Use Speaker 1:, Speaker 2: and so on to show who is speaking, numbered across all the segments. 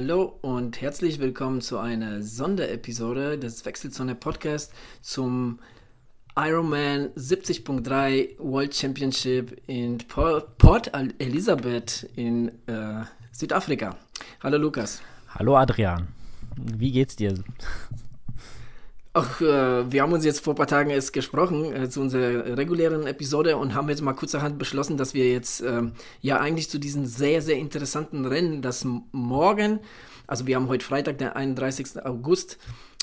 Speaker 1: Hallo und herzlich willkommen zu einer Sonderepisode des Wechselzone Podcast zum Ironman 70.3 World Championship in Port Elizabeth in äh, Südafrika. Hallo Lukas.
Speaker 2: Hallo Adrian. Wie geht's dir?
Speaker 1: Ach, äh, wir haben uns jetzt vor ein paar Tagen erst gesprochen äh, zu unserer regulären Episode und haben jetzt mal kurzerhand beschlossen, dass wir jetzt ähm, ja eigentlich zu diesen sehr, sehr interessanten Rennen, das morgen, also wir haben heute Freitag, der 31. August,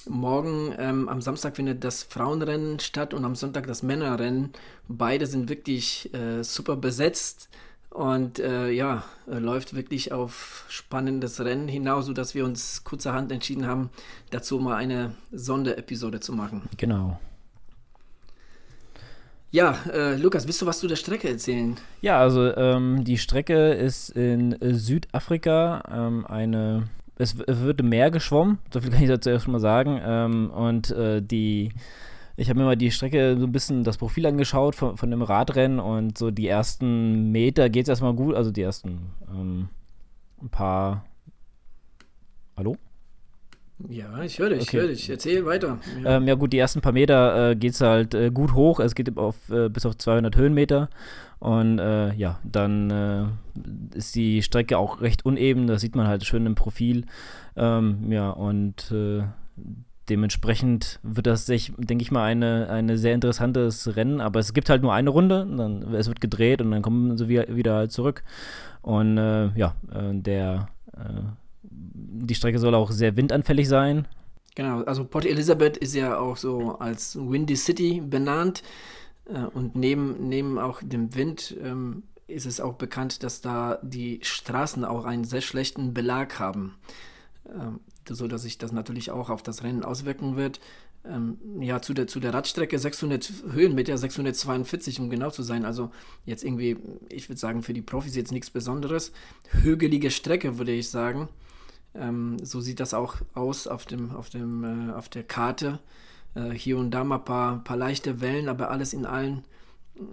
Speaker 1: morgen ähm, am Samstag findet das Frauenrennen statt und am Sonntag das Männerrennen. Beide sind wirklich äh, super besetzt. Und äh, ja, äh, läuft wirklich auf spannendes Rennen hinaus, sodass wir uns kurzerhand entschieden haben, dazu mal eine Sonderepisode zu machen.
Speaker 2: Genau.
Speaker 1: Ja, äh, Lukas, willst du was zu der Strecke erzählen?
Speaker 2: Ja, also ähm, die Strecke ist in Südafrika ähm, eine. Es, es wird im Meer geschwommen, so viel kann ich dazu erst mal sagen. Ähm, und äh, die ich habe mir mal die Strecke so ein bisschen das Profil angeschaut von, von dem Radrennen und so die ersten Meter geht es erstmal gut, also die ersten ähm, ein paar. Hallo?
Speaker 1: Ja, ich höre dich, okay. ich höre dich. Erzähl weiter.
Speaker 2: Ja. Ähm, ja. gut, die ersten paar Meter äh, geht es halt äh, gut hoch. Es geht auf, äh, bis auf 200 Höhenmeter. Und äh, ja, dann äh, ist die Strecke auch recht uneben. Das sieht man halt schön im Profil. Ähm, ja, und äh, dementsprechend wird das, sich, denke ich mal, eine, eine sehr interessantes Rennen. Aber es gibt halt nur eine Runde, dann, es wird gedreht und dann kommen sie wieder, halt zurück. Und äh, ja, äh, der, äh, die Strecke soll auch sehr windanfällig sein.
Speaker 1: Genau, also Port Elizabeth ist ja auch so als Windy City benannt. Äh, und neben, neben auch dem Wind ähm, ist es auch bekannt, dass da die Straßen auch einen sehr schlechten Belag haben. So dass sich das natürlich auch auf das Rennen auswirken wird. Ähm, ja, zu der, zu der Radstrecke 600 Höhenmeter, 642, um genau zu sein. Also jetzt irgendwie, ich würde sagen, für die Profis jetzt nichts Besonderes. Hügelige Strecke, würde ich sagen. Ähm, so sieht das auch aus auf, dem, auf, dem, äh, auf der Karte. Äh, hier und da mal ein paar, paar leichte Wellen, aber alles in allen,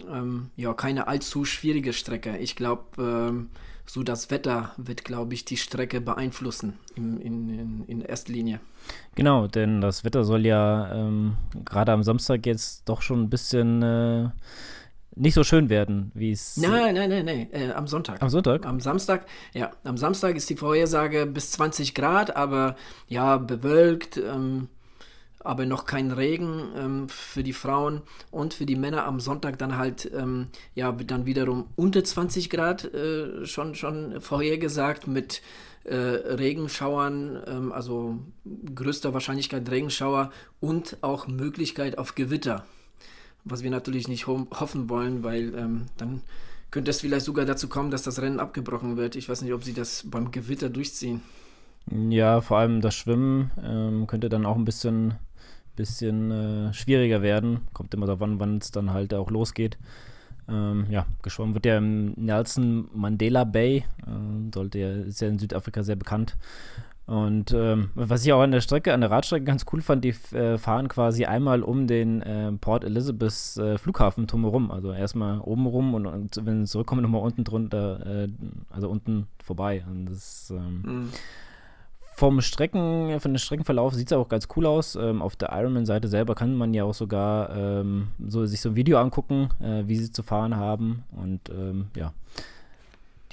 Speaker 1: ähm, ja, keine allzu schwierige Strecke. Ich glaube, ähm, so das Wetter wird, glaube ich, die Strecke beeinflussen in, in, in erster Linie.
Speaker 2: Genau, denn das Wetter soll ja ähm, gerade am Samstag jetzt doch schon ein bisschen äh, nicht so schön werden, wie es.
Speaker 1: Nein, nein, nein, nein, äh, am Sonntag.
Speaker 2: Am Sonntag?
Speaker 1: Am Samstag, ja. Am Samstag ist die Vorhersage bis 20 Grad, aber ja, bewölkt. Ähm, aber noch kein Regen ähm, für die Frauen und für die Männer am Sonntag dann halt, ähm, ja, dann wiederum unter 20 Grad äh, schon, schon vorhergesagt mit äh, Regenschauern, ähm, also größter Wahrscheinlichkeit Regenschauer und auch Möglichkeit auf Gewitter, was wir natürlich nicht ho hoffen wollen, weil ähm, dann könnte es vielleicht sogar dazu kommen, dass das Rennen abgebrochen wird. Ich weiß nicht, ob sie das beim Gewitter durchziehen.
Speaker 2: Ja, vor allem das Schwimmen ähm, könnte dann auch ein bisschen bisschen äh, schwieriger werden. Kommt immer darauf an, wann es dann halt auch losgeht. Ähm, ja, geschwommen wird ja im Nelson Mandela Bay. Äh, sollte ja, ist ja in Südafrika sehr bekannt. Und ähm, was ich auch an der Strecke, an der Radstrecke ganz cool fand, die äh, fahren quasi einmal um den äh, Port Elizabeth äh, Flughafen drumherum. Also erstmal oben rum und, und wenn sie zurückkommen, nochmal unten drunter, äh, also unten vorbei. Und das ähm, mhm vom Strecken, von dem Streckenverlauf sieht es auch ganz cool aus. Ähm, auf der Ironman-Seite selber kann man ja auch sogar ähm, so, sich so ein Video angucken, äh, wie sie zu fahren haben. Und ähm, ja,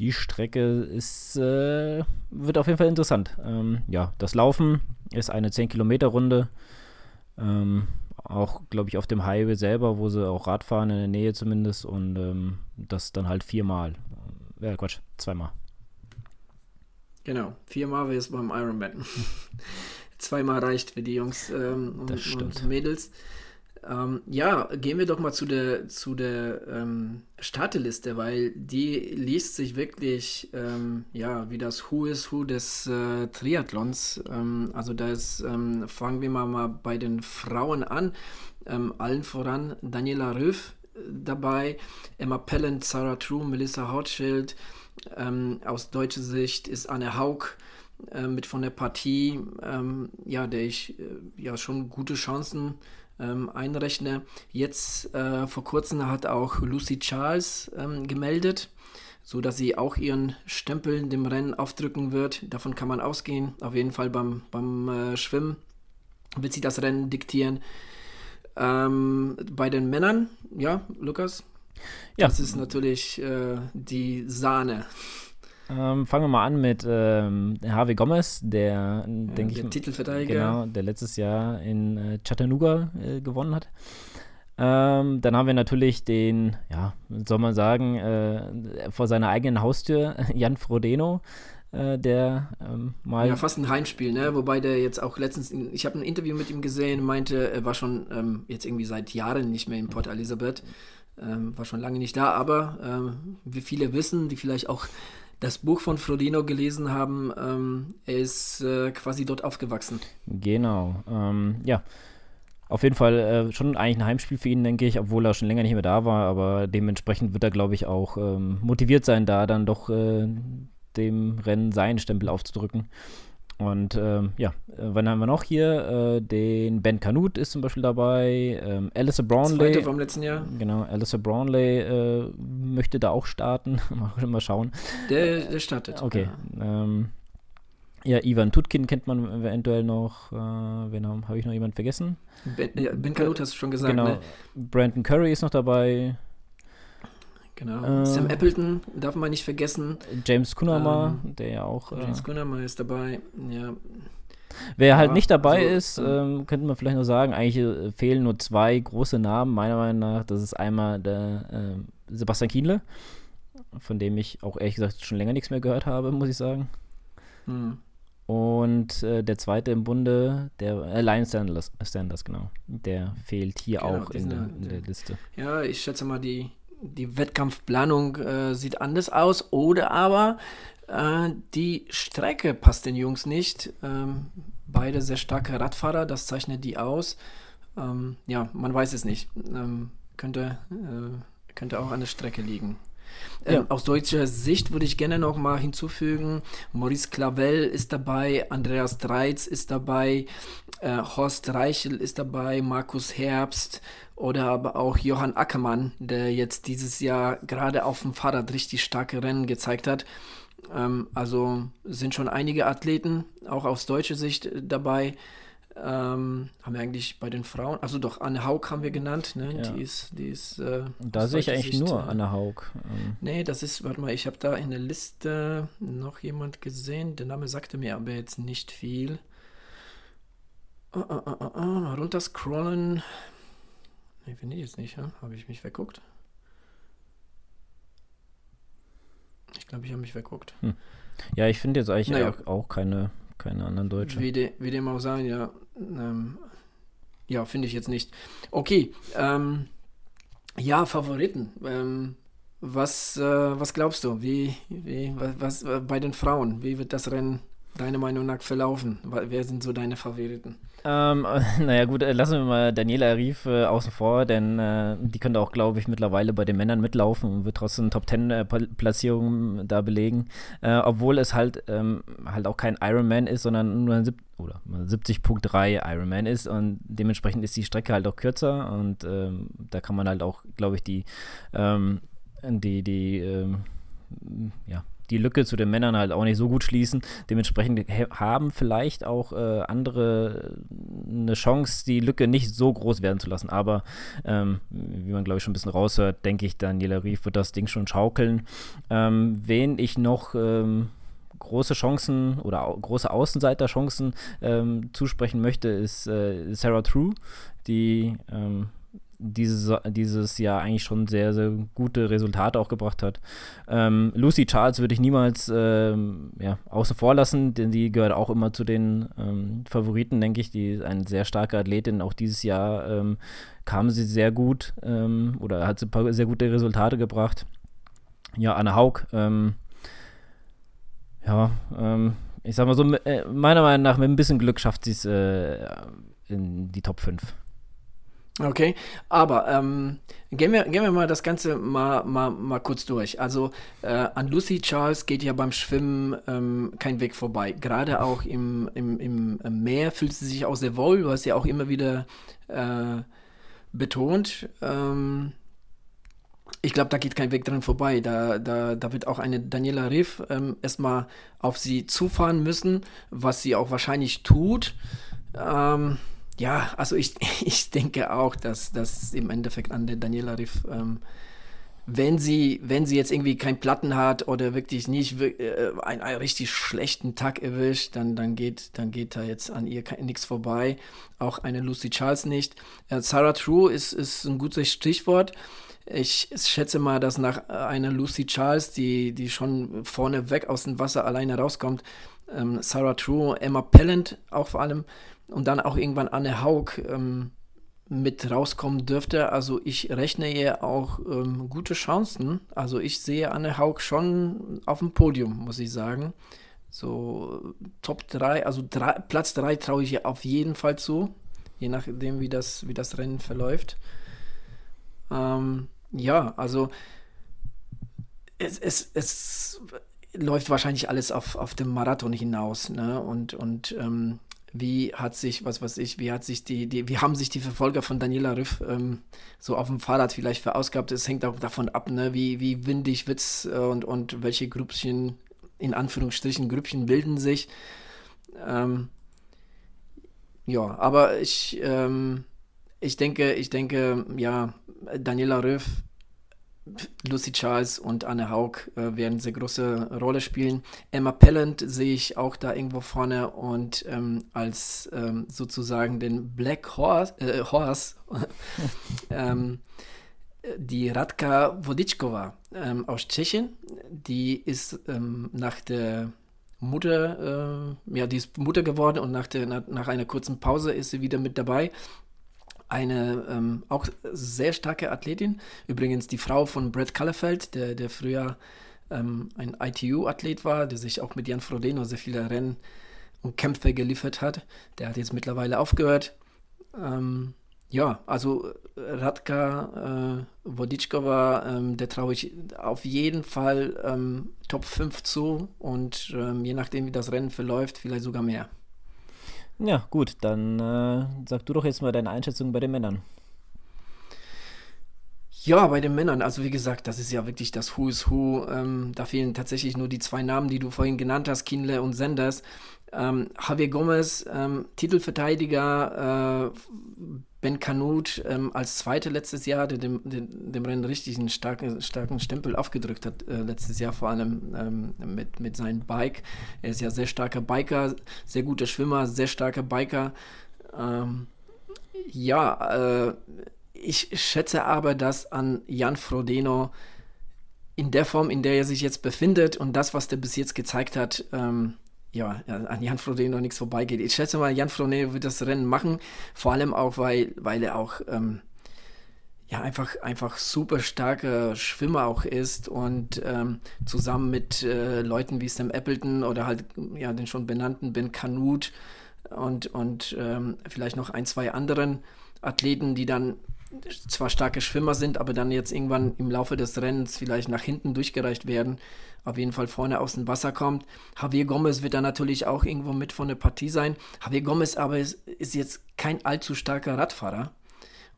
Speaker 2: die Strecke ist, äh, wird auf jeden Fall interessant. Ähm, ja, das Laufen ist eine 10-Kilometer-Runde. Ähm, auch, glaube ich, auf dem Highway selber, wo sie auch Radfahren in der Nähe zumindest. Und ähm, das dann halt viermal. Ja, Quatsch, zweimal.
Speaker 1: Genau, viermal wäre es beim Ironman. Zweimal reicht für die Jungs ähm, und, und, Mädels. Ähm, ja, gehen wir doch mal zu der, zu der ähm, Starteliste, weil die liest sich wirklich ähm, ja, wie das Who is Who des äh, Triathlons. Ähm, also da ist, ähm, fangen wir mal, mal bei den Frauen an. allen voran Daniela Röf äh, dabei, Emma Pellant, Sarah True, Melissa Hochschild, ähm, aus deutscher Sicht ist Anne Haug äh, mit von der Partie, ähm, ja, der ich äh, ja schon gute Chancen ähm, einrechne. Jetzt äh, vor kurzem hat auch Lucy Charles ähm, gemeldet, so dass sie auch ihren Stempel dem Rennen aufdrücken wird. Davon kann man ausgehen. Auf jeden Fall beim, beim äh, Schwimmen wird sie das Rennen diktieren. Ähm, bei den Männern, ja, Lukas, ja. das ist natürlich äh, die Sahne.
Speaker 2: Ähm, fangen wir mal an mit ähm, Harvey Gomez, der, denke ich,
Speaker 1: Titelverteidiger.
Speaker 2: Genau, der letztes Jahr in äh, Chattanooga äh, gewonnen hat. Ähm, dann haben wir natürlich den, ja, soll man sagen, äh, vor seiner eigenen Haustür, Jan Frodeno, äh, der ähm, mal.
Speaker 1: Ja, fast ein Heimspiel, ne? Wobei der jetzt auch letztens, in, ich habe ein Interview mit ihm gesehen, meinte, er war schon ähm, jetzt irgendwie seit Jahren nicht mehr in Port Elizabeth, ähm, war schon lange nicht da, aber ähm, wie viele wissen, die vielleicht auch das Buch von Frodeno gelesen haben, ähm, er ist äh, quasi dort aufgewachsen.
Speaker 2: Genau, ähm, ja. Auf jeden Fall äh, schon eigentlich ein Heimspiel für ihn, denke ich, obwohl er schon länger nicht mehr da war, aber dementsprechend wird er, glaube ich, auch ähm, motiviert sein, da dann doch äh, dem Rennen seinen Stempel aufzudrücken. Und ähm, ja, äh, wann haben wir noch hier? Äh, den Ben Canute ist zum Beispiel dabei. Ähm, Alistair Brownlee. Zweite
Speaker 1: vom letzten Jahr.
Speaker 2: Genau, Alistair Brownlee äh, möchte da auch starten. mal schauen.
Speaker 1: Der, der startet.
Speaker 2: Okay. Ja. Ähm, ja, Ivan Tutkin kennt man eventuell noch. Äh, wen habe hab ich noch jemand vergessen?
Speaker 1: Ben, ja, ben Canute hast du schon gesagt. Genau. Ne?
Speaker 2: Brandon Curry ist noch dabei.
Speaker 1: Genau. Äh, Sam Appleton darf man nicht vergessen.
Speaker 2: James Kunama, ähm, der ja auch.
Speaker 1: James äh, Kunama ist dabei, ja.
Speaker 2: Wer halt nicht dabei also, ist, ähm, könnte man vielleicht noch sagen, eigentlich äh, fehlen nur zwei große Namen, meiner Meinung nach. Das ist einmal der äh, Sebastian Kienle, von dem ich auch ehrlich gesagt schon länger nichts mehr gehört habe, muss ich sagen. Hm. Und äh, der zweite im Bunde, der äh, Lion Sanders, Sanders, genau. Der fehlt hier genau, auch in der, in der, Liste.
Speaker 1: Ja, ich schätze mal, die, die Wettkampfplanung äh, sieht anders aus oder aber äh, die Strecke passt den Jungs nicht. Ähm, beide sehr starke Radfahrer, das zeichnet die aus. Ähm, ja, man weiß es nicht. Ähm, könnte, äh, könnte auch an der Strecke liegen. Ähm, ja. aus deutscher Sicht würde ich gerne noch mal hinzufügen, Maurice Clavel ist dabei, Andreas Dreiz ist dabei, äh, Horst Reichel ist dabei, Markus Herbst oder aber auch Johann Ackermann, der jetzt dieses Jahr gerade auf dem Fahrrad richtig starke Rennen gezeigt hat. Ähm, also sind schon einige Athleten, auch aus deutscher Sicht dabei. Ähm, haben wir eigentlich bei den Frauen, also doch, Anne Haug haben wir genannt, ne? Ja. Die ist, die ist. Äh,
Speaker 2: da sehe ich eigentlich Sicht, nur äh, Anne Haug.
Speaker 1: Ähm. Nee, das ist, warte mal, ich habe da in der Liste noch jemand gesehen, der Name sagte mir aber jetzt nicht viel. Uh, uh, uh, uh, runter scrollen. Nee, finde ich jetzt nicht, ja? Habe ich mich wegguckt? Ich glaube, ich habe mich wegguckt. Hm.
Speaker 2: Ja, ich finde jetzt eigentlich naja. auch, auch, keine, keine anderen Deutschen.
Speaker 1: Wie, de, wie dem auch sein, ja. Ähm, ja, finde ich jetzt nicht. Okay, ähm, ja, Favoriten. Ähm, was, äh, was glaubst du? Wie, wie, was, was bei den Frauen? Wie wird das Rennen deiner Meinung nach verlaufen? Wer sind so deine Favoriten?
Speaker 2: Ähm, naja, gut, äh, lassen wir mal Daniela Arif äh, außen vor, denn äh, die könnte auch, glaube ich, mittlerweile bei den Männern mitlaufen und wird trotzdem Top 10 äh, Platzierungen da belegen. Äh, obwohl es halt, ähm, halt auch kein Ironman ist, sondern nur ein Sieb oder 70.3 Ironman ist und dementsprechend ist die Strecke halt auch kürzer und ähm, da kann man halt auch, glaube ich, die, ähm, die, die, ähm, ja, die Lücke zu den Männern halt auch nicht so gut schließen. Dementsprechend haben vielleicht auch äh, andere eine Chance, die Lücke nicht so groß werden zu lassen. Aber ähm, wie man, glaube ich, schon ein bisschen raushört, denke ich, Daniela Rief wird das Ding schon schaukeln. Ähm, wen ich noch ähm, große Chancen oder au große Außenseiterchancen ähm, zusprechen möchte, ist äh, Sarah True, die ähm, dieses, dieses Jahr eigentlich schon sehr, sehr gute Resultate auch gebracht hat. Ähm, Lucy Charles würde ich niemals ähm, ja, außen vor lassen, denn die gehört auch immer zu den ähm, Favoriten, denke ich. Die ist eine sehr starke Athletin. Auch dieses Jahr ähm, kam sie sehr gut ähm, oder hat sie paar sehr gute Resultate gebracht. Ja, Anne Haug, ähm, ja, ich sag mal so, äh, meiner Meinung nach mit ein bisschen Glück schafft sie es äh, in die Top 5.
Speaker 1: Okay, aber ähm, gehen, wir, gehen wir mal das Ganze mal, mal, mal kurz durch. Also äh, an Lucy Charles geht ja beim Schwimmen ähm, kein Weg vorbei. Gerade auch im, im, im Meer fühlt sie sich auch sehr wohl, was sie auch immer wieder äh, betont. Ähm, ich glaube, da geht kein Weg dran vorbei. Da, da, da wird auch eine Daniela Riff ähm, erstmal auf sie zufahren müssen, was sie auch wahrscheinlich tut. Ähm, ja, also ich, ich denke auch, dass das im Endeffekt an der Daniela Riff, ähm, wenn sie, wenn sie jetzt irgendwie keinen Platten hat oder wirklich nicht äh, einen, einen, richtig schlechten Tag erwischt, dann, dann, geht, dann geht da jetzt an ihr nichts vorbei. Auch eine Lucy Charles nicht. Äh, Sarah True ist, ist ein gutes Stichwort. Ich schätze mal, dass nach einer Lucy Charles, die, die schon vorne weg aus dem Wasser alleine rauskommt, ähm, Sarah True, Emma Pellant auch vor allem und dann auch irgendwann Anne Haug ähm, mit rauskommen dürfte. Also ich rechne ihr auch ähm, gute Chancen. Also ich sehe Anne Haug schon auf dem Podium, muss ich sagen. So Top 3, also drei, Platz 3 traue ich ihr auf jeden Fall zu, je nachdem, wie das, wie das Rennen verläuft. Ähm, ja, also es, es, es läuft wahrscheinlich alles auf, auf dem Marathon hinaus. Ne? Und, und ähm, wie hat sich, was weiß ich, wie hat sich die, die wie haben sich die Verfolger von Daniela Riff ähm, so auf dem Fahrrad vielleicht verausgabt? Es hängt auch davon ab, ne? wie, wie windig wird's äh, und, und welche Grüppchen, in Anführungsstrichen, Grüppchen bilden sich. Ähm, ja, aber ich, ähm, ich denke, ich denke, ja, Daniela Röf, Lucy Charles und Anne Haug äh, werden sehr große Rolle spielen. Emma Pellant sehe ich auch da irgendwo vorne und ähm, als ähm, sozusagen den Black Horse, äh, Horse ähm, die Radka Wodiczkova ähm, aus Tschechien, die ist ähm, nach der Mutter, äh, ja, die ist Mutter geworden und nach, der, nach, nach einer kurzen Pause ist sie wieder mit dabei eine ähm, auch sehr starke Athletin. Übrigens die Frau von Brett Kallerfeld, der, der früher ähm, ein ITU-Athlet war, der sich auch mit Jan Frodeno sehr viele Rennen und Kämpfe geliefert hat. Der hat jetzt mittlerweile aufgehört. Ähm, ja, also Radka äh, Woditschkova, ähm, der traue ich auf jeden Fall ähm, Top 5 zu und ähm, je nachdem, wie das Rennen verläuft, vielleicht sogar mehr.
Speaker 2: Ja, gut, dann äh, sag du doch jetzt mal deine Einschätzung bei den Männern.
Speaker 1: Ja, bei den Männern, also wie gesagt, das ist ja wirklich das Who is Who. Ähm, da fehlen tatsächlich nur die zwei Namen, die du vorhin genannt hast, Kinle und Sanders. Ähm, Javier Gomez, ähm, Titelverteidiger, äh, Ben Kanut ähm, als Zweiter letztes Jahr, der dem, dem, dem, Rennen richtig einen starken, starken Stempel aufgedrückt hat, äh, letztes Jahr vor allem ähm, mit, mit seinem Bike. Er ist ja sehr starker Biker, sehr guter Schwimmer, sehr starker Biker. Ähm, ja, äh, ich schätze aber, dass an Jan Frodeno in der Form, in der er sich jetzt befindet und das, was der bis jetzt gezeigt hat, ähm, ja, an Jan Frodeno noch nichts vorbeigeht. Ich schätze mal, Jan Frodeno wird das Rennen machen, vor allem auch, weil, weil er auch ähm, ja, einfach, einfach super starker Schwimmer auch ist und ähm, zusammen mit äh, Leuten wie Sam Appleton oder halt ja, den schon benannten Ben Canute und, und ähm, vielleicht noch ein, zwei anderen Athleten, die dann zwar starke Schwimmer sind, aber dann jetzt irgendwann im Laufe des Rennens vielleicht nach hinten durchgereicht werden, auf jeden Fall vorne aus dem Wasser kommt. Javier Gomez wird dann natürlich auch irgendwo mit von der Partie sein. Javier Gomez aber ist, ist jetzt kein allzu starker Radfahrer.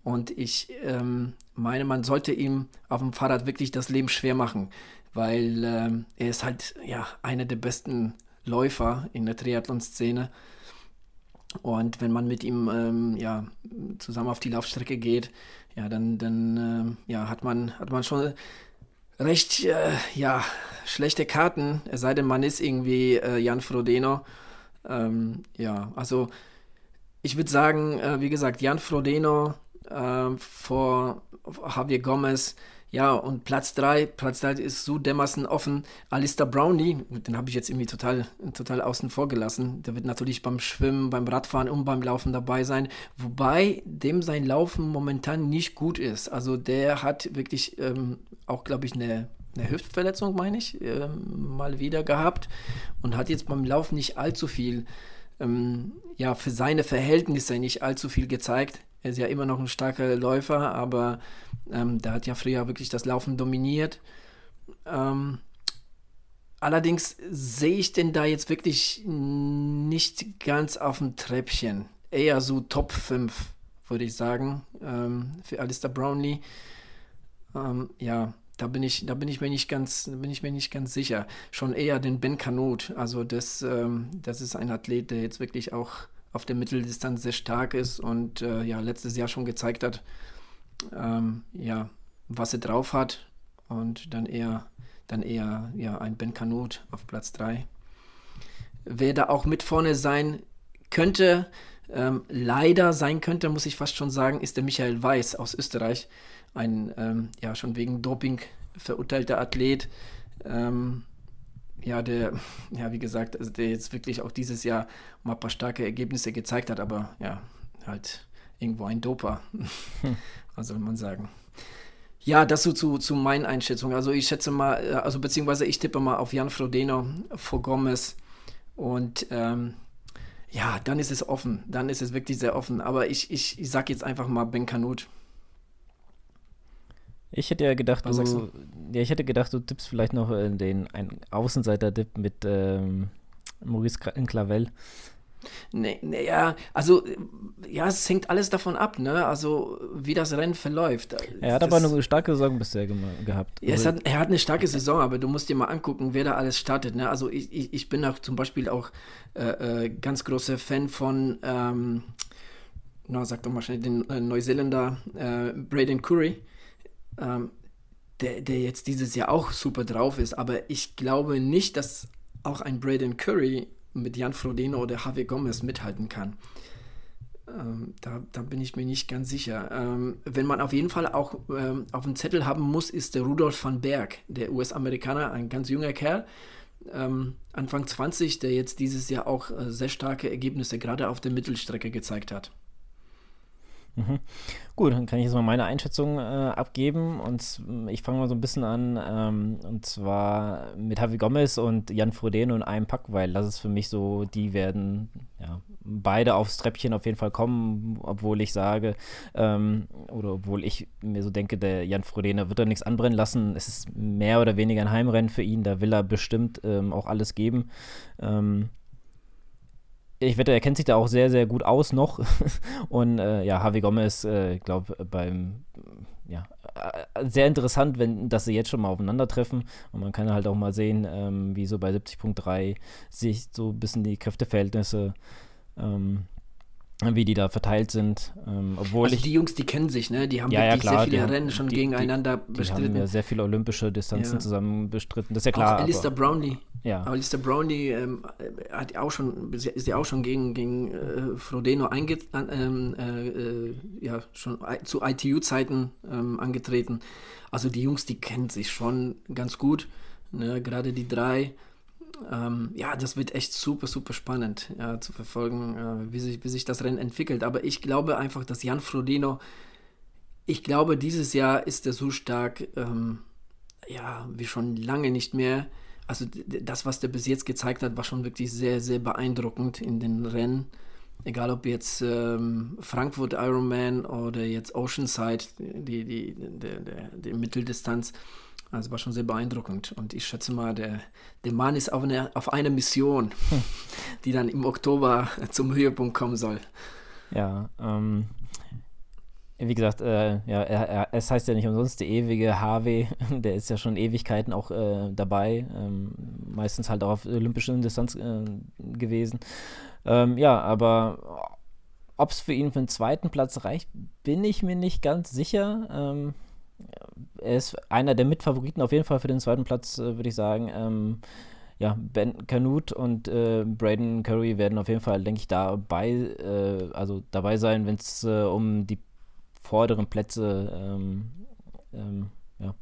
Speaker 1: Und ich ähm, meine, man sollte ihm auf dem Fahrrad wirklich das Leben schwer machen, weil ähm, er ist halt ja einer der besten Läufer in der Triathlon-Szene. Und wenn man mit ihm ähm, ja, zusammen auf die Laufstrecke geht, ja, dann, dann äh, ja, hat, man, hat man schon recht äh, ja, schlechte Karten, es sei denn, man ist irgendwie äh, Jan Frodeno. Ähm, ja, also ich würde sagen, äh, wie gesagt, Jan Frodeno äh, vor Javier Gomez ja, und Platz 3, Platz 3 ist so dermaßen offen. Alistair Brownlee, den habe ich jetzt irgendwie total, total außen vor gelassen. Der wird natürlich beim Schwimmen, beim Radfahren und beim Laufen dabei sein. Wobei dem sein Laufen momentan nicht gut ist. Also der hat wirklich ähm, auch, glaube ich, eine, eine Hüftverletzung, meine ich, ähm, mal wieder gehabt. Und hat jetzt beim Laufen nicht allzu viel, ähm, ja, für seine Verhältnisse nicht allzu viel gezeigt. Er ist ja immer noch ein starker Läufer, aber ähm, der hat ja früher wirklich das Laufen dominiert. Ähm, allerdings sehe ich den da jetzt wirklich nicht ganz auf dem Treppchen. Eher so Top 5, würde ich sagen, ähm, für Alistair Brownlee. Ähm, ja, da bin ich, da bin ich mir nicht ganz, bin ich mir nicht ganz sicher. Schon eher den Ben Kanot. Also das, ähm, das ist ein Athlet, der jetzt wirklich auch auf der Mitteldistanz sehr stark ist und äh, ja letztes Jahr schon gezeigt hat, ähm, ja was er drauf hat und dann eher, dann eher ja ein Ben Kanot auf Platz 3. Wer da auch mit vorne sein könnte, ähm, leider sein könnte, muss ich fast schon sagen, ist der Michael Weiß aus Österreich ein ähm, ja schon wegen Doping verurteilter Athlet. Ähm, ja, der, ja, wie gesagt, also der jetzt wirklich auch dieses Jahr mal ein paar starke Ergebnisse gezeigt hat, aber ja, halt irgendwo ein Doper, hm. was soll man sagen. Ja, das so zu, zu meinen Einschätzungen. Also ich schätze mal, äh, also beziehungsweise ich tippe mal auf Jan Frodeno vor Gomez und ähm, ja, dann ist es offen. Dann ist es wirklich sehr offen. Aber ich, ich, ich sag jetzt einfach mal Ben Kanut.
Speaker 2: Ich hätte ja gedacht, du, du, ja, ich hätte gedacht, du tippst vielleicht noch in den ein Außenseiter-Tipp mit ähm, Maurice Clavel.
Speaker 1: Nee, nee, ja, also ja, es hängt alles davon ab, ne? Also wie das Rennen verläuft.
Speaker 2: Er hat das, aber eine starke Saison bisher ge gehabt.
Speaker 1: Ja, also, hat, er hat eine starke Saison, aber du musst dir mal angucken, wer da alles startet. Ne? Also ich, ich, ich bin auch zum Beispiel auch äh, äh, ganz großer Fan von, ähm, na, sag doch mal schnell, den äh, Neuseeländer äh, Braden Curry ähm, der, der jetzt dieses Jahr auch super drauf ist. Aber ich glaube nicht, dass auch ein Braden Curry mit Jan Frodeno oder Javi Gomez mithalten kann. Ähm, da, da, bin ich mir nicht ganz sicher. Ähm, wenn man auf jeden Fall auch ähm, auf dem Zettel haben muss, ist der Rudolf van Berg, der US-Amerikaner, ein ganz junger Kerl, ähm, Anfang 20, der jetzt dieses Jahr auch äh, sehr starke Ergebnisse gerade auf der Mittelstrecke gezeigt hat.
Speaker 2: Mhm. Gut, dann kann ich jetzt mal meine Einschätzung äh, abgeben. Und ich fange mal so ein bisschen an, ähm, und zwar mit Javi Gomez und Jan Frodeno in einem Pack, weil das ist für mich so, die werden ja, beide aufs Treppchen auf jeden Fall kommen, obwohl ich sage, ähm, oder obwohl ich mir so denke, der Jan Frodeno wird da nichts anbrennen lassen. Es ist mehr oder weniger ein Heimrennen für ihn, da will er bestimmt ähm, auch alles geben. Ähm, ich wette, er kennt sich da auch sehr, sehr gut aus noch. Und äh, ja, Javi Gomez, äh, ich äh, glaube, beim, ja, äh, sehr interessant, wenn, dass sie jetzt schon mal aufeinandertreffen. Und man kann halt auch mal sehen, ähm, wie so bei 70.3 sich so ein bisschen die Kräfteverhältnisse ähm, wie die da verteilt sind. Ähm, obwohl also ich,
Speaker 1: die Jungs, die kennen sich, ne? Die haben
Speaker 2: ja,
Speaker 1: wirklich
Speaker 2: ja, klar,
Speaker 1: sehr viele Rennen schon die, gegeneinander
Speaker 2: die, bestritten. Die haben ja sehr viele olympische Distanzen ja. zusammen bestritten. Das ist ja klar.
Speaker 1: Auch Alistair Brownlee.
Speaker 2: Ja.
Speaker 1: Alistair Brownlee ähm, hat auch schon, ist ja auch schon gegen, gegen äh, Frodeno einge, ähm, äh, äh, ja, schon zu ITU-Zeiten ähm, angetreten. Also die Jungs, die kennen sich schon ganz gut. Ne? Gerade die drei ähm, ja, das wird echt super, super spannend ja, zu verfolgen, äh, wie, sich, wie sich das Rennen entwickelt. Aber ich glaube einfach, dass Jan Frodeno, ich glaube, dieses Jahr ist er so stark, ähm, ja, wie schon lange nicht mehr. Also das, was der bis jetzt gezeigt hat, war schon wirklich sehr, sehr beeindruckend in den Rennen. Egal ob jetzt ähm, Frankfurt Ironman oder jetzt Oceanside, die, die, die, die, die Mitteldistanz. Also war schon sehr beeindruckend. Und ich schätze mal, der, der Mann ist auf, eine, auf einer Mission, die dann im Oktober zum Höhepunkt kommen soll.
Speaker 2: Ja, ähm, wie gesagt, äh, ja, er, er, es heißt ja nicht umsonst der ewige HW, der ist ja schon Ewigkeiten auch äh, dabei, ähm, meistens halt auch auf olympischen Distanz äh, gewesen. Ähm, ja, aber ob es für ihn für den zweiten Platz reicht, bin ich mir nicht ganz sicher. Ähm, er ist einer der Mitfavoriten auf jeden Fall für den zweiten Platz, äh, würde ich sagen. Ähm, ja, Ben Canute und äh, Braden Curry werden auf jeden Fall, denke ich, dabei, äh, also dabei sein, wenn es äh, um die vorderen Plätze, ähm, ähm, ja,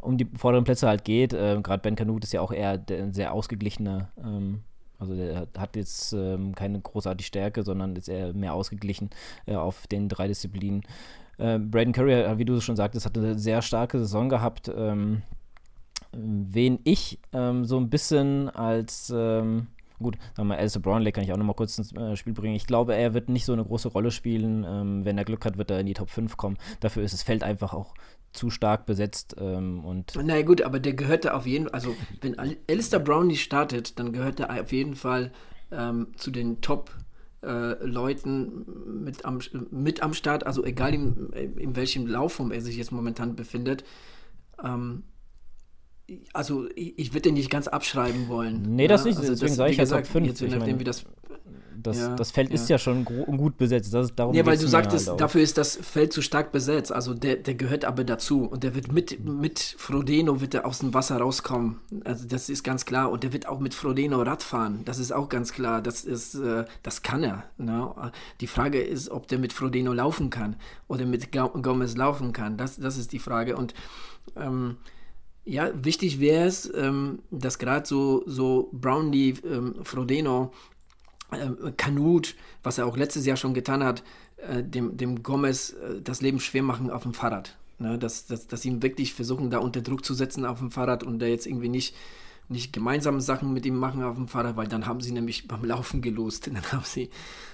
Speaker 2: um die vorderen Plätze halt geht. Ähm, gerade Ben Canute ist ja auch eher der, sehr ausgeglichener, ähm, also der hat jetzt ähm, keine großartige Stärke, sondern ist eher mehr ausgeglichen äh, auf den drei Disziplinen. Äh, Braden Curry, wie du schon sagtest, hat eine sehr starke Saison gehabt. Ähm, wen ich ähm, so ein bisschen als ähm, gut, sagen wir mal, Alistair Brownlee kann ich auch noch mal kurz ins äh, Spiel bringen. Ich glaube, er wird nicht so eine große Rolle spielen. Ähm, wenn er Glück hat, wird er in die Top 5 kommen. Dafür ist das Feld einfach auch zu stark besetzt. Ähm, und
Speaker 1: Na gut, aber der gehörte auf jeden Fall, also wenn Alistair Brownlee startet, dann gehört er auf jeden Fall ähm, zu den Top äh, Leuten mit am, mit am Start, also egal in, in welchem Laufform er sich jetzt momentan befindet. Ähm, also ich, ich würde den nicht ganz abschreiben wollen.
Speaker 2: Nee, das
Speaker 1: ja?
Speaker 2: nicht,
Speaker 1: also
Speaker 2: deswegen
Speaker 1: das,
Speaker 2: sage ich ja Top 5.
Speaker 1: Jetzt, nachdem,
Speaker 2: meine,
Speaker 1: wie das
Speaker 2: das,
Speaker 1: Ja,
Speaker 2: das Feld
Speaker 1: ja.
Speaker 2: ist ja schon gut besetzt. Das, darum
Speaker 1: Ja, weil du sagtest,
Speaker 2: halt
Speaker 1: dafür ist das Feld zu stark besetzt. Also der, der gehört aber dazu. Und der wird mit, mit Frodeno wird er aus dem Wasser rauskommen. Also das ist ganz klar. Und der wird auch mit Frodeno Rad fahren. Das ist auch ganz klar. Das ist, äh, das kann er. Ne? Die Frage ist, ob der mit Frodeno laufen kann oder mit Gomez laufen kann. Das, das ist die Frage. Und ähm, ja, wichtig wäre es, ähm, dass gerade so, so Brownlee, ähm, Frodeno, ähm, Kanut, was er auch letztes Jahr schon getan hat, äh, dem, dem Gomez äh, das Leben schwer machen auf dem Fahrrad. Ne? Dass, dass, dass sie ihn wirklich versuchen, da unter Druck zu setzen auf dem Fahrrad und der jetzt irgendwie nicht, nicht gemeinsame Sachen mit ihm machen auf dem Fahrrad, weil dann haben sie nämlich beim Laufen gelost. Dann haben sie,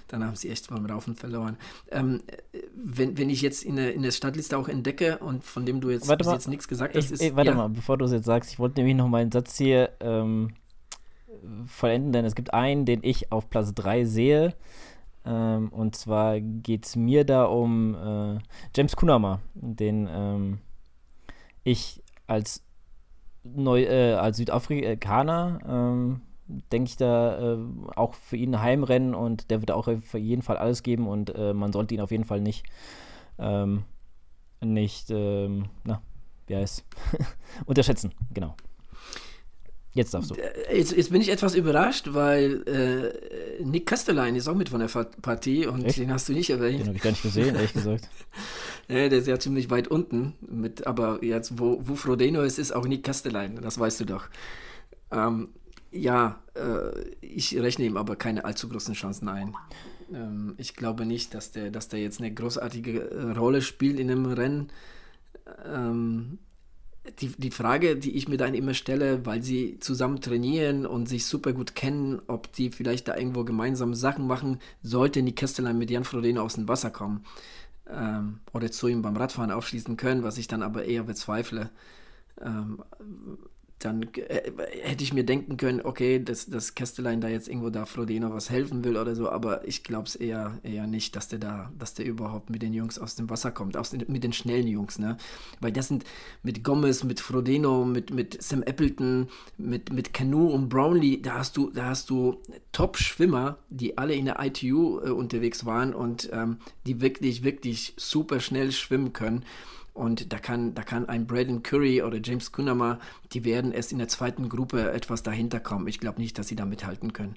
Speaker 1: dann haben sie echt beim Laufen verloren. Ähm, äh, wenn, wenn ich jetzt in der, in der Stadtliste auch entdecke und von dem du jetzt
Speaker 2: Warte mal.
Speaker 1: jetzt nichts gesagt hast,
Speaker 2: Ich,
Speaker 1: ist.
Speaker 2: ich, warte
Speaker 1: ja,
Speaker 2: mal, bevor du es jetzt sagst, ich wollte nämlich noch mal einen Satz hier ähm, vollenden, denn es gibt einen, den ich auf Platz 3 sehe. Ähm, und zwar geht es mir da um äh, James Kunama, den ähm, ich als, Neu äh, als Südafrikaner, ähm, denke ich da äh, auch für ihn ein Heimrennen und der wird auch auf jeden Fall alles geben und äh, man sollte ihn auf jeden Fall nicht, ähm, nicht, ähm, na, wie heißt unterschätzen, genau. Jetzt darfst du.
Speaker 1: Jetzt, jetzt bin ich etwas überrascht, weil äh, Nick Castelline ist auch mit von der Partie und
Speaker 2: Echt?
Speaker 1: den hast du nicht erwähnt.
Speaker 2: Den habe ich gar nicht gesehen, ehrlich gesagt.
Speaker 1: Ja, der ist ja ziemlich weit unten. Mit, aber jetzt, wo, wo Frodeno ist, ist auch Nick Castelline, das weißt du doch. Ähm, ja, äh, ich rechne ihm aber keine allzu großen Chancen ein. Ähm, ich glaube nicht, dass der, dass der jetzt eine großartige äh, Rolle spielt in einem Rennen. Ähm, die, die Frage, die ich mir dann immer stelle, weil sie zusammen trainieren und sich super gut kennen, ob die vielleicht da irgendwo gemeinsam Sachen machen, sollte Nick Castellan mit Jan Frodeno aus dem Wasser kommen ähm, oder zu ihm beim Radfahren aufschließen können, was ich dann aber eher bezweifle. Ähm, dann äh, hätte ich mir denken können, okay, dass, dass Kästelein da jetzt irgendwo da Frodeno was helfen will oder so, aber ich glaube es eher, eher nicht, dass der da, dass der überhaupt mit den Jungs aus dem Wasser kommt, aus den, mit den schnellen Jungs, ne? Weil das sind mit Gomez, mit Frodeno, mit, mit Sam Appleton, mit, mit Canu und Brownlee, da hast du, da hast du Top-Schwimmer, die alle in der ITU äh, unterwegs waren und ähm, die wirklich, wirklich super schnell schwimmen können. Und da kann, da kann ein Braden Curry oder James Kunama, die werden erst in der zweiten Gruppe etwas dahinter kommen. Ich glaube nicht, dass sie da mithalten können.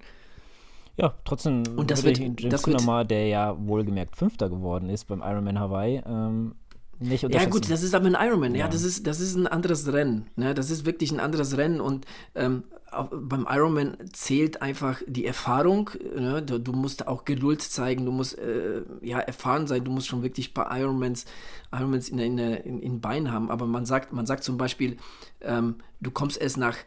Speaker 2: Ja, trotzdem
Speaker 1: Und das wird-
Speaker 2: James
Speaker 1: das wird-
Speaker 2: Kunama, der ja wohlgemerkt Fünfter geworden ist beim Ironman Hawaii, ähm, nicht
Speaker 1: Ja gut, das ist aber ein Ironman. Ja,
Speaker 2: Ja.
Speaker 1: das ist, das ist ein anderes Rennen. Ne? Das ist wirklich ein anderes Rennen und ähm, beim Ironman zählt einfach die Erfahrung. Ne? Du, du musst auch Geduld zeigen, du musst äh, ja erfahren sein, du musst schon wirklich ein paar Ironmans, Ironmans in, in, in, in Beinen haben. Aber man sagt, man sagt zum Beispiel, ähm, du kommst erst nach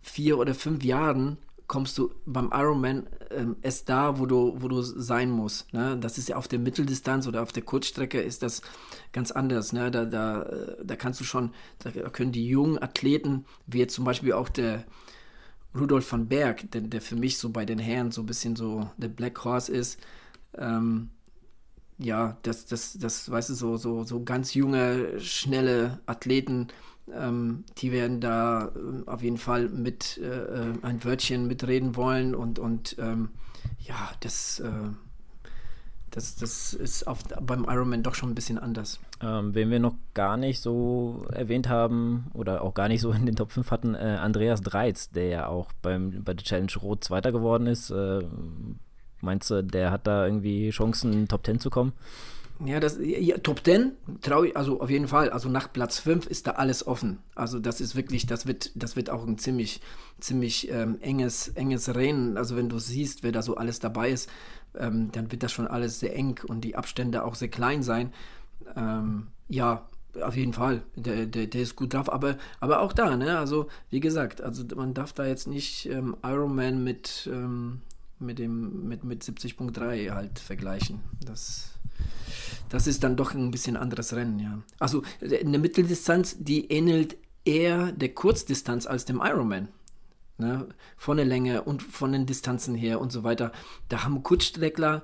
Speaker 1: vier oder fünf Jahren kommst du beim Ironman ähm, erst da, wo du, wo du sein musst. Ne? Das ist ja auf der Mitteldistanz oder auf der Kurzstrecke ist das ganz anders. Ne? Da, da, äh, da kannst du schon, da können die jungen Athleten, wie jetzt zum Beispiel auch der Rudolf van Berg, der, der für mich so bei den Herren so ein bisschen so der Black Horse ist, ähm, ja, das, das, das, weißt du, so, so, so ganz junge, schnelle Athleten, ähm, die werden da ähm, auf jeden Fall mit äh, äh, ein Wörtchen mitreden wollen und, und ähm, ja, das, äh, das, das ist auf, beim Ironman doch schon ein bisschen anders.
Speaker 2: Ähm, wen wir noch gar nicht so erwähnt haben oder auch gar nicht so in den Top 5 hatten, äh, Andreas Dreiz, der ja auch beim, bei der Challenge Rot Zweiter geworden ist. Äh, meinst du, der hat da irgendwie Chancen, in Top 10 zu kommen?
Speaker 1: Ja, das, ja, Top 10 traue ich, also auf jeden Fall. Also nach Platz 5 ist da alles offen. Also das ist wirklich, das wird, das wird auch ein ziemlich, ziemlich ähm, enges, enges Rennen. Also wenn du siehst, wer da so alles dabei ist, ähm, dann wird das schon alles sehr eng und die Abstände auch sehr klein sein. Ähm, ja, auf jeden Fall. Der, der, der ist gut drauf, aber, aber auch da, ne? Also, wie gesagt, also man darf da jetzt nicht ähm, Ironman mit, ähm, mit dem, mit, mit 70.3 halt vergleichen. Das das ist dann doch ein bisschen anderes Rennen, ja. Also eine Mitteldistanz, die ähnelt eher der Kurzdistanz als dem Ironman. Ne? Von der Länge und von den Distanzen her und so weiter. Da haben Kurzstreckler,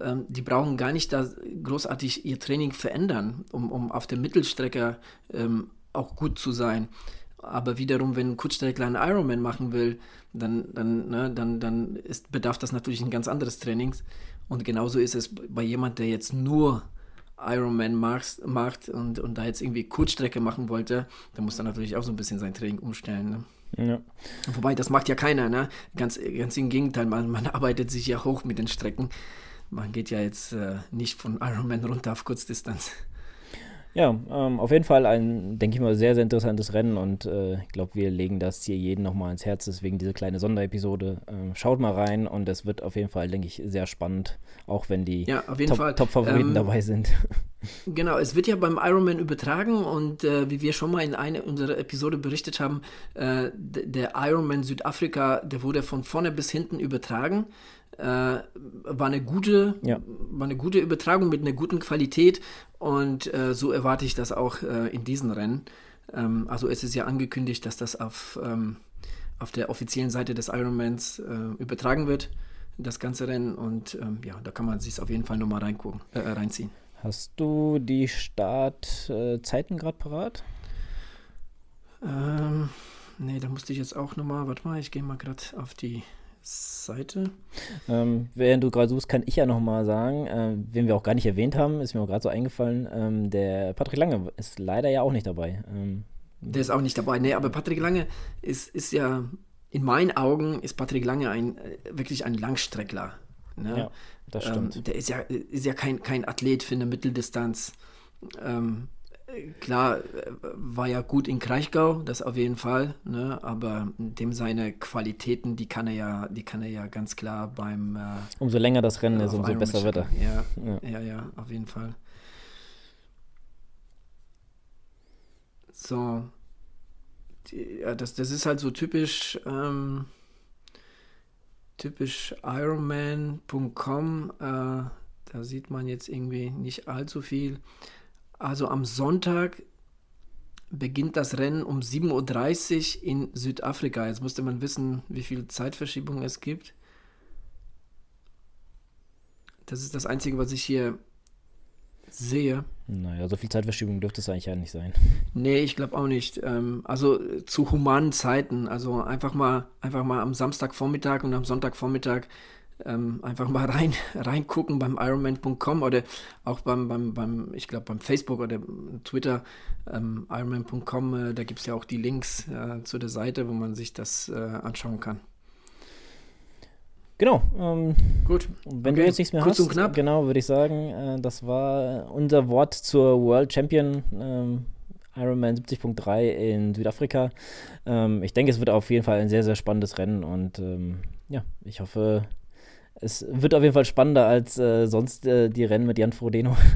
Speaker 1: ähm, die brauchen gar nicht da großartig ihr Training verändern, um, um auf der Mittelstrecke ähm, auch gut zu sein. Aber wiederum, wenn ein Kurzstreckler einen Ironman machen will, dann, dann, ne, dann, dann ist, bedarf das natürlich ein ganz anderes Trainings. Und genauso ist es bei jemand, der jetzt nur Ironman macht, macht und, und da jetzt irgendwie Kurzstrecke machen wollte, dann muss er natürlich auch so ein bisschen sein Training umstellen. Ne? Ja. Wobei, das macht ja keiner, ne? Ganz, ganz im Gegenteil, man, man arbeitet sich ja hoch mit den Strecken. Man geht ja jetzt äh, nicht von Ironman runter auf Kurzdistanz.
Speaker 2: Ja, ähm, auf jeden Fall ein, denke ich mal, sehr, sehr interessantes Rennen und äh, ich glaube, wir legen das hier jeden nochmal ins Herz, deswegen diese kleine Sonderepisode. Ähm, schaut mal rein und es wird auf jeden Fall, denke ich, sehr spannend, auch wenn die
Speaker 1: ja,
Speaker 2: Top-Favoriten Top ähm, dabei sind.
Speaker 1: Genau, es wird ja beim Ironman übertragen und äh, wie wir schon mal in einer unserer Episode berichtet haben, äh, der Ironman Südafrika, der wurde von vorne bis hinten übertragen. Äh, war eine gute, ja. war eine gute Übertragung mit einer guten Qualität und äh, so erwarte ich das auch äh, in diesen Rennen. Ähm, also es ist ja angekündigt, dass das auf, ähm, auf der offiziellen Seite des Ironmans äh, übertragen wird, das ganze Rennen und ähm, ja, da kann man sich auf jeden Fall nochmal reingucken, äh, reinziehen.
Speaker 2: Hast du die Startzeiten gerade parat?
Speaker 1: Ähm, nee, da musste ich jetzt auch nochmal, warte mal, ich gehe mal gerade auf die Seite.
Speaker 2: Ähm, während du gerade suchst, kann ich ja nochmal sagen, äh, wen wir auch gar nicht erwähnt haben, ist mir auch gerade so eingefallen, ähm, der Patrick Lange ist leider ja auch nicht dabei. Ähm,
Speaker 1: der ist auch nicht dabei. Nee, aber Patrick Lange ist, ist ja, in meinen Augen ist Patrick Lange ein äh, wirklich ein Langstreckler. Ne? Ja, das stimmt. Ähm, der ist ja, ist ja kein, kein Athlet für eine Mitteldistanz. Klar, war ja gut in Kraichgau, das auf jeden Fall, ne? aber dem seine Qualitäten, die kann er ja, die kann er ja ganz klar beim äh,
Speaker 2: Umso länger das Rennen ist, umso besser wird er.
Speaker 1: Ja, ja, ja, ja, auf jeden Fall. So. Die, ja, das, das ist halt so typisch, ähm, typisch Ironman.com. Äh, da sieht man jetzt irgendwie nicht allzu viel. Also am Sonntag beginnt das Rennen um 7.30 Uhr in Südafrika. Jetzt musste man wissen, wie viel Zeitverschiebung es gibt. Das ist das Einzige, was ich hier sehe.
Speaker 2: Naja, so viel Zeitverschiebung dürfte es eigentlich ja nicht sein.
Speaker 1: Nee, ich glaube auch nicht. Ähm, also zu humanen Zeiten. Also einfach mal, einfach mal am Samstagvormittag und am Sonntagvormittag ähm, einfach mal rein reingucken beim Ironman.com oder auch beim, beim, beim ich glaube beim Facebook oder Twitter ähm, Ironman.com, äh, da gibt es ja auch die Links äh, zu der Seite, wo man sich das äh, anschauen kann.
Speaker 2: Genau. Ähm, Gut. Wenn okay. du jetzt nichts mehr Kurz hast, und knapp. genau, würde ich sagen, äh, das war unser Wort zur World Champion ähm, Ironman 70.3 in Südafrika. Ähm, ich denke, es wird auf jeden Fall ein sehr, sehr spannendes Rennen und ähm, ja, ich hoffe, es wird auf jeden Fall spannender als äh, sonst äh, die Rennen mit Jan Frodeno.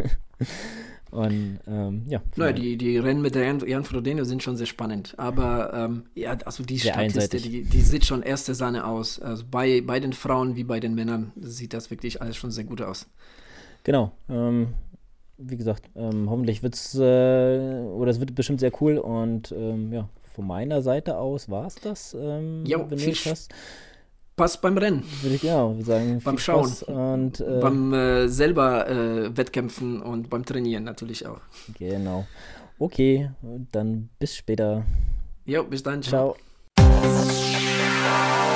Speaker 2: Und ähm, ja.
Speaker 1: Naja, die, die Rennen mit Jan, Jan Frodeno sind schon sehr spannend. Aber ähm, ja, also die Startliste, die, die sieht schon erste Sahne aus. Also bei, bei den Frauen wie bei den Männern sieht das wirklich alles schon sehr gut aus.
Speaker 2: Genau. Ähm, wie gesagt, ähm, hoffentlich wird es, äh, oder es wird bestimmt sehr cool. Und ähm, ja, von meiner Seite aus war es das. Ähm,
Speaker 1: ja, viel, hast passt beim Rennen.
Speaker 2: Würde ich ja sagen.
Speaker 1: Beim Schauen. Und, äh, beim äh, selber äh, Wettkämpfen und beim Trainieren natürlich auch.
Speaker 2: Genau. Okay, dann bis später.
Speaker 1: Jo, bis dann.
Speaker 2: ciao. ciao.